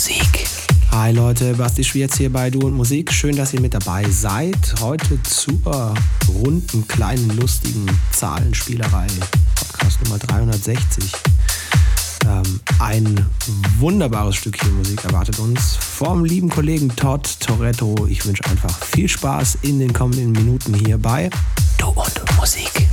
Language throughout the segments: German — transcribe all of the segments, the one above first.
Musik. Hi Leute, Basti Schwierz hier bei Du und Musik. Schön, dass ihr mit dabei seid. Heute zur runden, kleinen, lustigen Zahlenspielerei. Podcast Nummer 360. Ähm, ein wunderbares Stückchen Musik erwartet uns vom lieben Kollegen Todd Toretto. Ich wünsche einfach viel Spaß in den kommenden Minuten hier bei Du und Musik.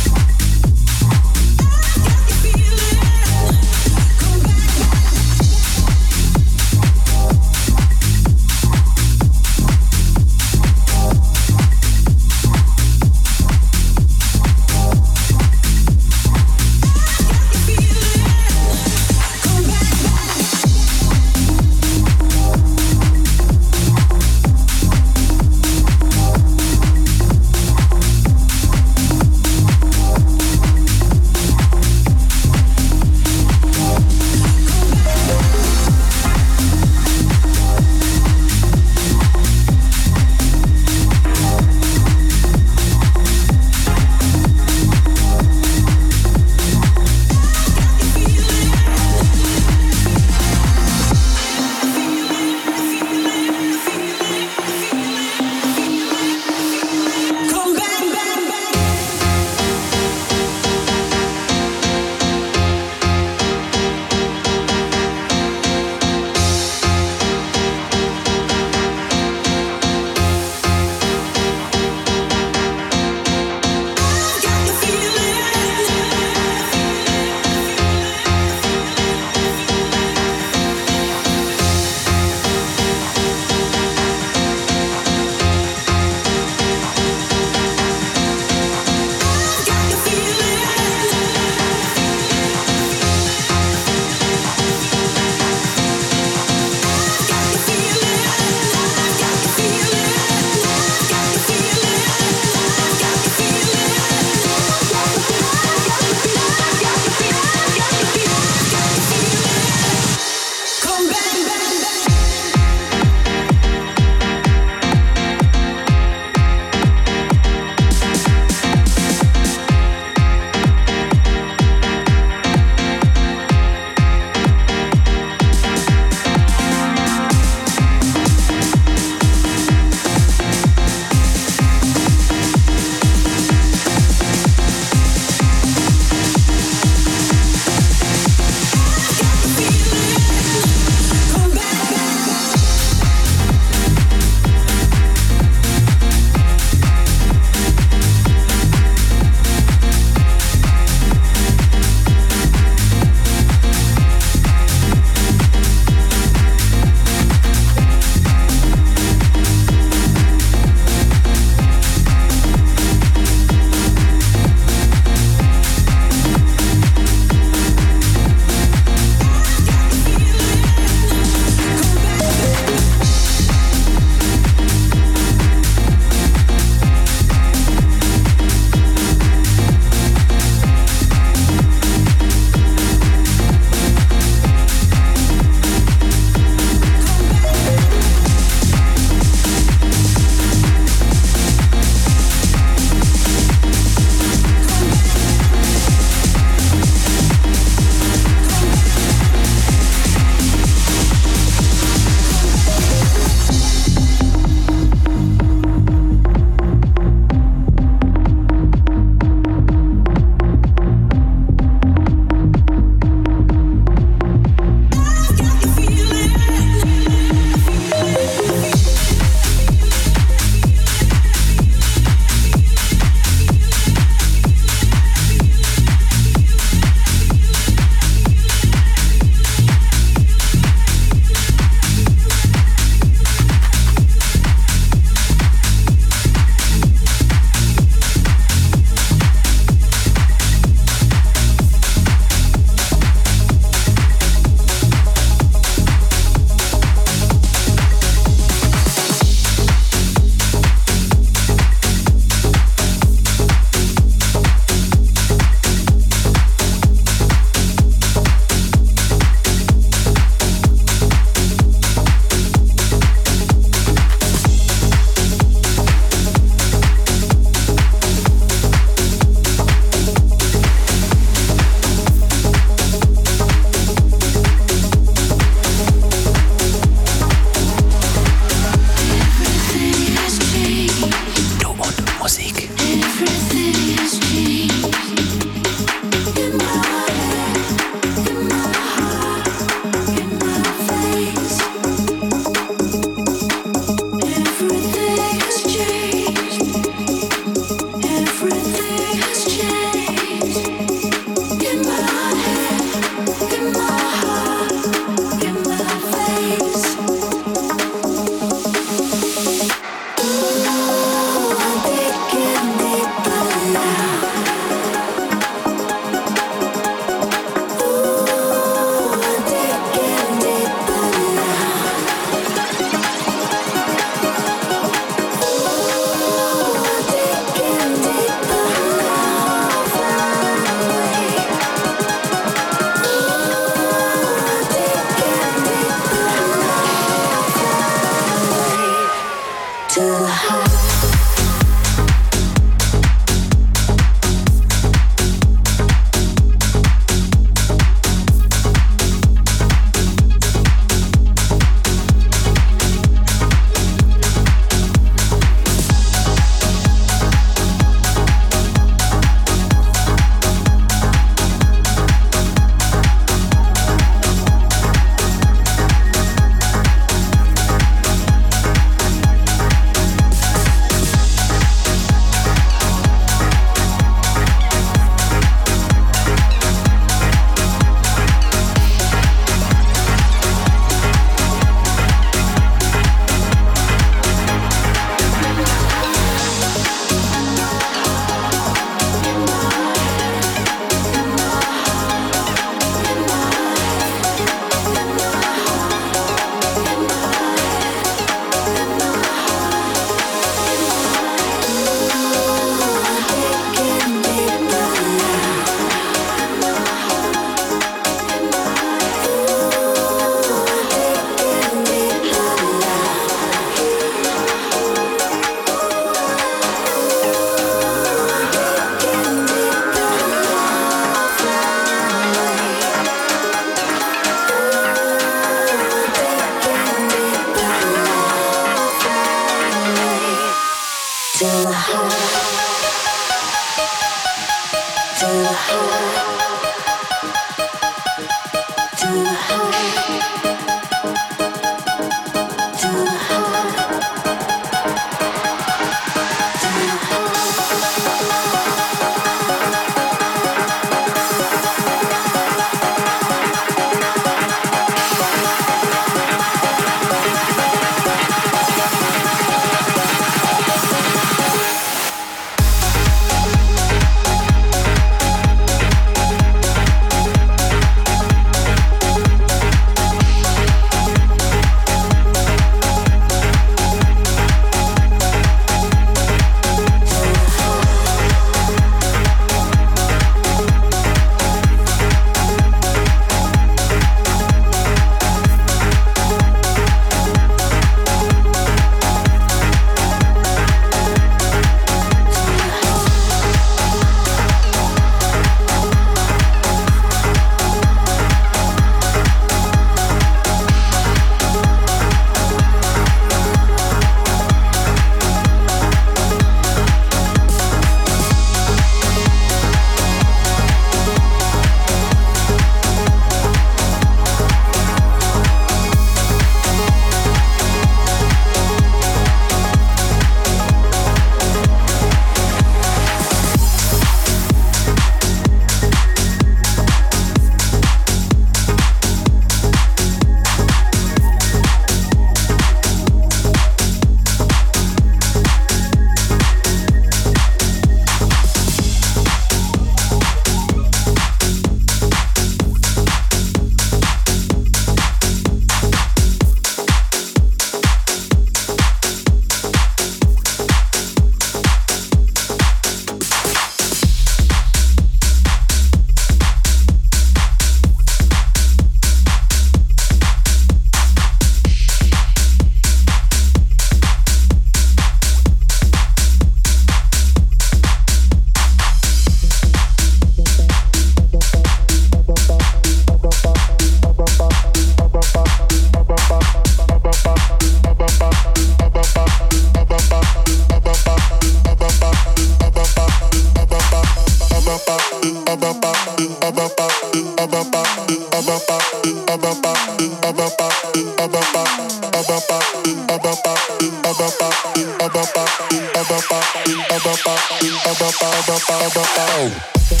Oh.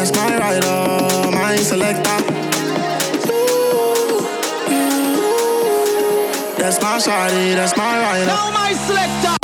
a my rider, my selector. That's my shawty, that's my rider. Now my selector.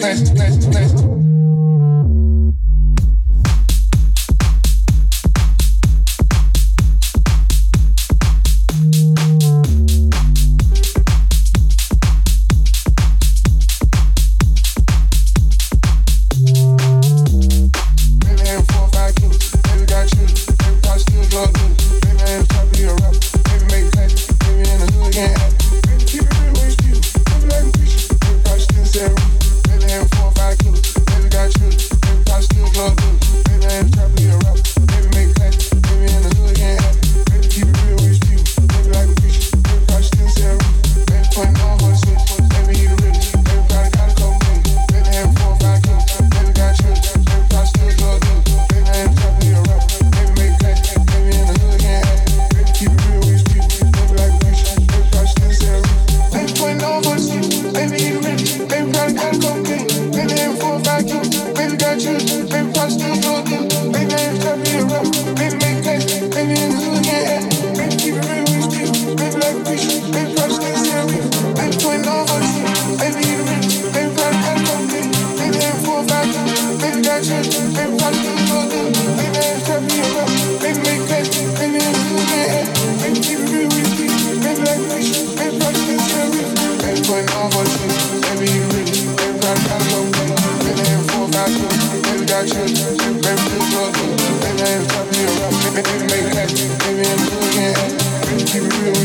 Hey.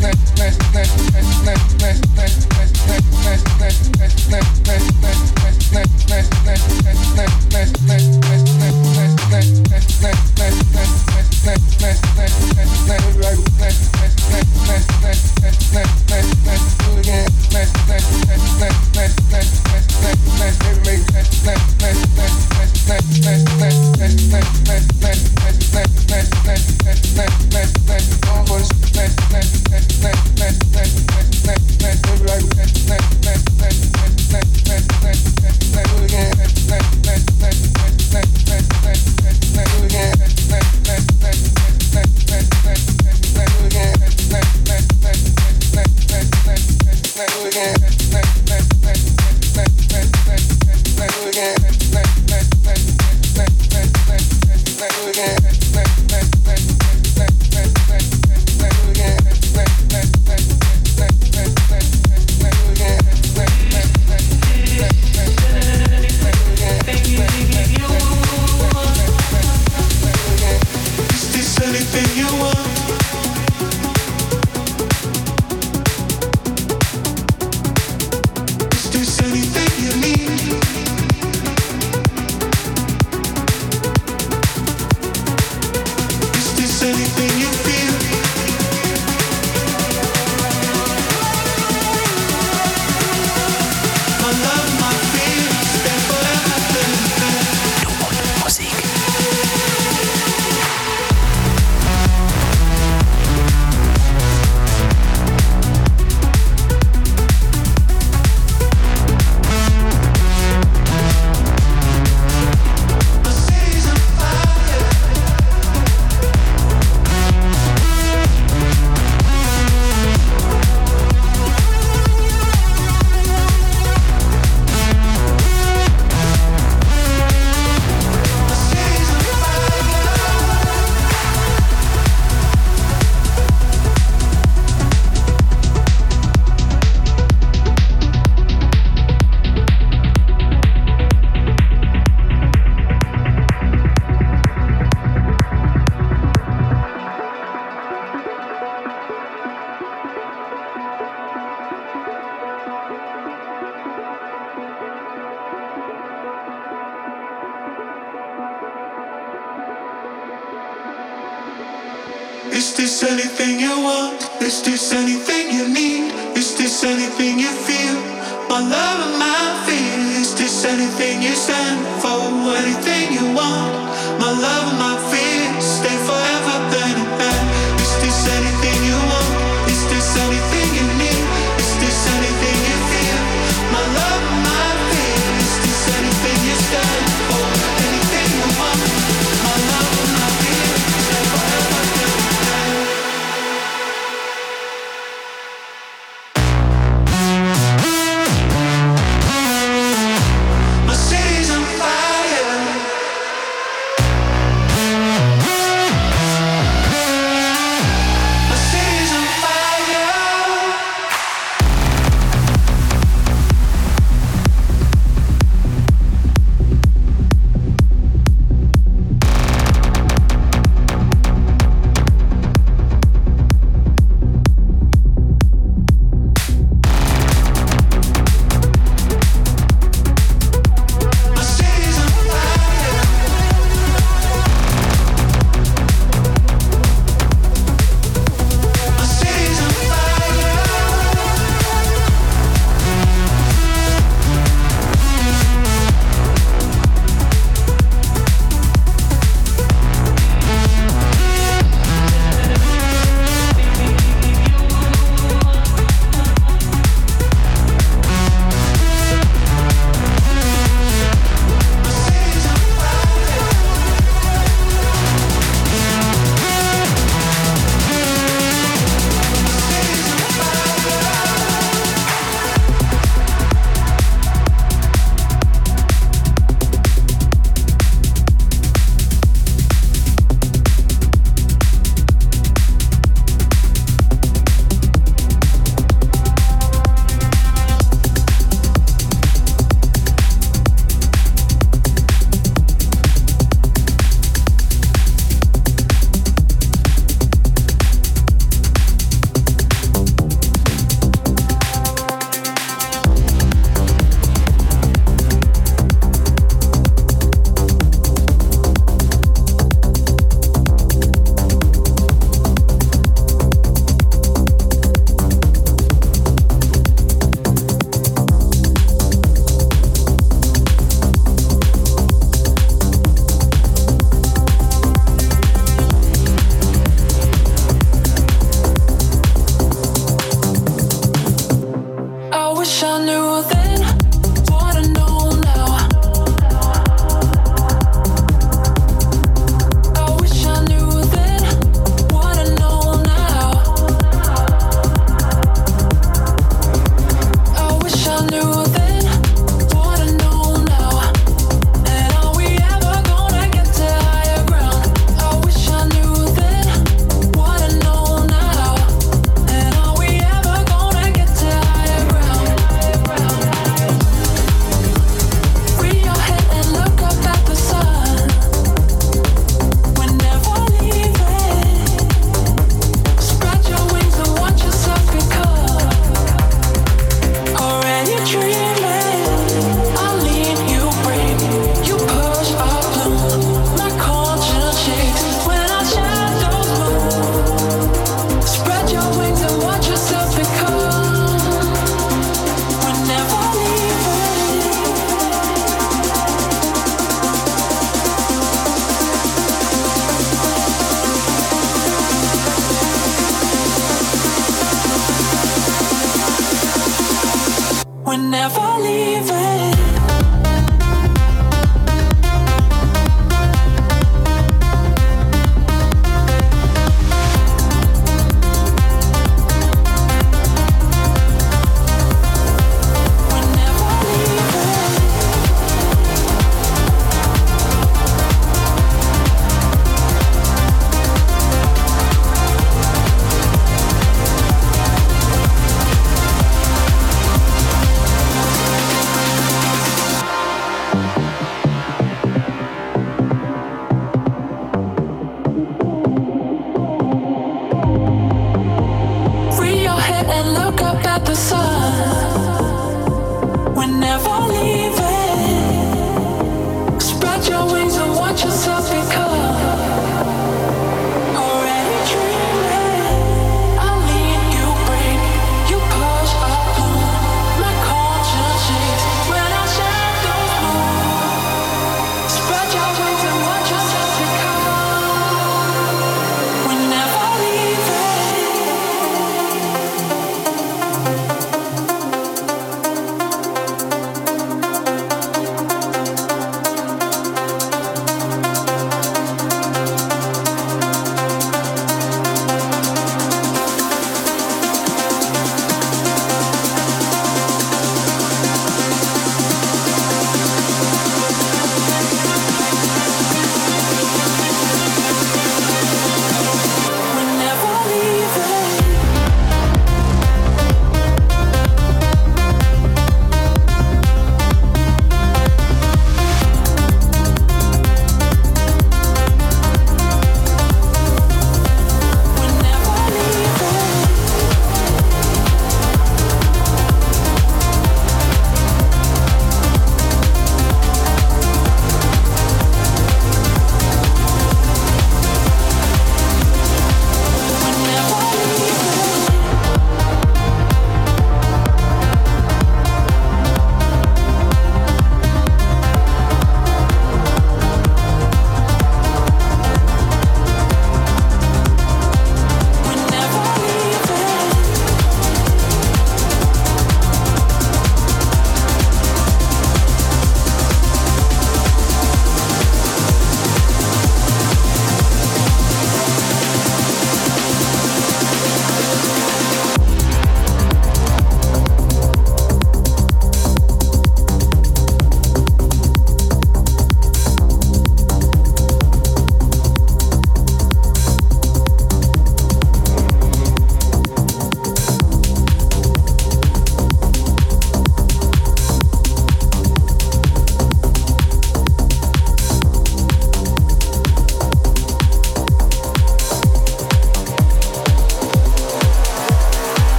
let's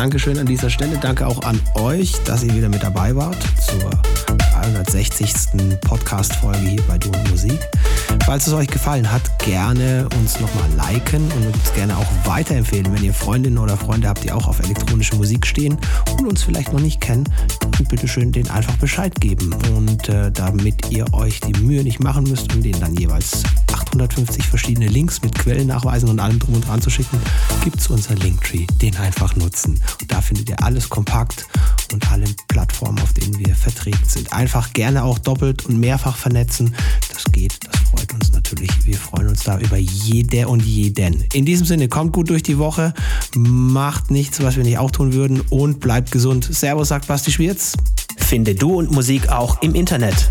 Dankeschön an dieser Stelle. Danke auch an euch, dass ihr wieder mit dabei wart zur 360. Podcast-Folge hier bei Du und Musik. Falls es euch gefallen hat, gerne uns nochmal liken und uns gerne auch weiterempfehlen, wenn ihr Freundinnen oder Freunde habt, die auch auf elektronische Musik stehen und uns vielleicht noch nicht kennen, bitte schön denen einfach Bescheid geben. Und äh, damit ihr euch die Mühe nicht machen müsst und denen dann jeweils 850 verschiedene Links mit Quellennachweisen und allem drum und dran zu schicken, gibt es unser Linktree. Den einfach nutzen. Und da findet ihr alles kompakt und alle Plattformen, auf denen wir vertreten sind. Einfach gerne auch doppelt und mehrfach vernetzen. Das geht, das freut uns natürlich. Wir freuen uns da über jede und jeden. In diesem Sinne, kommt gut durch die Woche, macht nichts, was wir nicht auch tun würden und bleibt gesund. Servus, sagt Basti Schwierz. Finde Du und Musik auch im Internet.